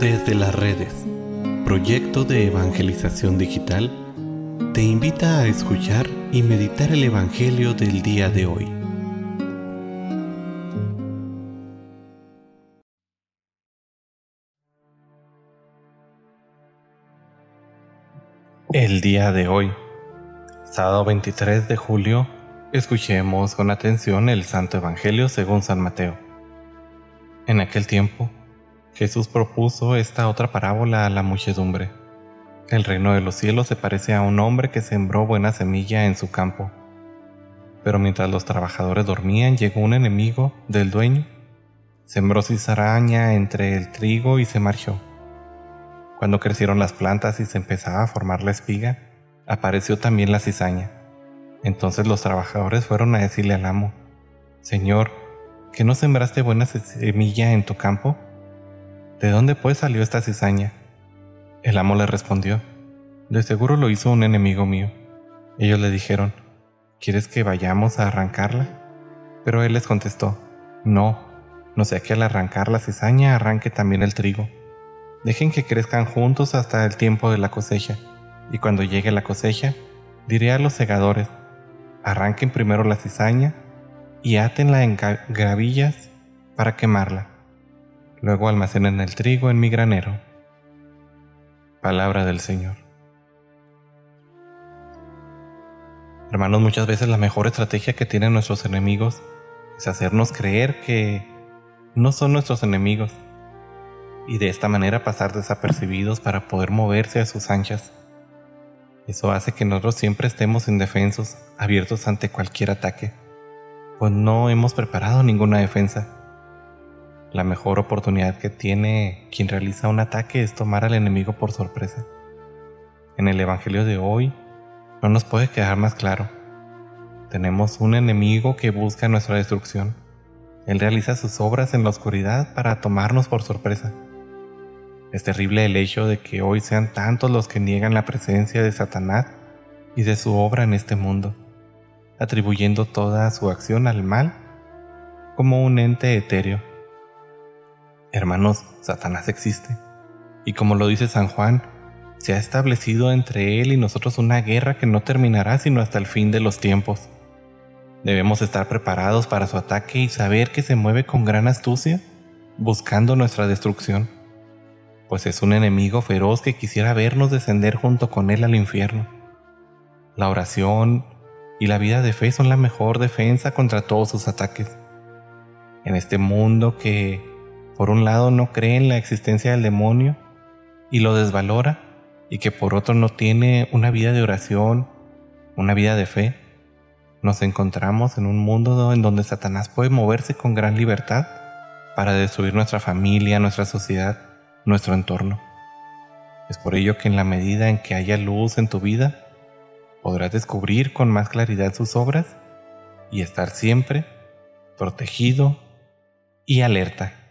Desde las redes, proyecto de evangelización digital, te invita a escuchar y meditar el Evangelio del día de hoy. El día de hoy, sábado 23 de julio, escuchemos con atención el Santo Evangelio según San Mateo. En aquel tiempo, Jesús propuso esta otra parábola a la muchedumbre. El reino de los cielos se parece a un hombre que sembró buena semilla en su campo. Pero mientras los trabajadores dormían, llegó un enemigo del dueño, sembró cizaraña entre el trigo y se marchó. Cuando crecieron las plantas y se empezaba a formar la espiga, apareció también la cizaña. Entonces los trabajadores fueron a decirle al amo, Señor, ¿que no sembraste buena semilla en tu campo? ¿De dónde pues salió esta cizaña? El amo le respondió, De seguro lo hizo un enemigo mío. Ellos le dijeron, ¿Quieres que vayamos a arrancarla? Pero él les contestó, No, no sea que al arrancar la cizaña arranque también el trigo. Dejen que crezcan juntos hasta el tiempo de la cosecha, y cuando llegue la cosecha, diré a los segadores, arranquen primero la cizaña y átenla en gravillas para quemarla Luego almacenen el trigo en mi granero. Palabra del Señor. Hermanos, muchas veces la mejor estrategia que tienen nuestros enemigos es hacernos creer que no son nuestros enemigos y de esta manera pasar desapercibidos para poder moverse a sus anchas. Eso hace que nosotros siempre estemos indefensos, abiertos ante cualquier ataque, pues no hemos preparado ninguna defensa. La mejor oportunidad que tiene quien realiza un ataque es tomar al enemigo por sorpresa. En el Evangelio de hoy no nos puede quedar más claro. Tenemos un enemigo que busca nuestra destrucción. Él realiza sus obras en la oscuridad para tomarnos por sorpresa. Es terrible el hecho de que hoy sean tantos los que niegan la presencia de Satanás y de su obra en este mundo, atribuyendo toda su acción al mal como un ente etéreo Hermanos, Satanás existe. Y como lo dice San Juan, se ha establecido entre él y nosotros una guerra que no terminará sino hasta el fin de los tiempos. Debemos estar preparados para su ataque y saber que se mueve con gran astucia, buscando nuestra destrucción, pues es un enemigo feroz que quisiera vernos descender junto con él al infierno. La oración y la vida de fe son la mejor defensa contra todos sus ataques. En este mundo que por un lado no cree en la existencia del demonio y lo desvalora, y que por otro no tiene una vida de oración, una vida de fe, nos encontramos en un mundo en donde Satanás puede moverse con gran libertad para destruir nuestra familia, nuestra sociedad, nuestro entorno. Es por ello que en la medida en que haya luz en tu vida, podrás descubrir con más claridad sus obras y estar siempre protegido y alerta.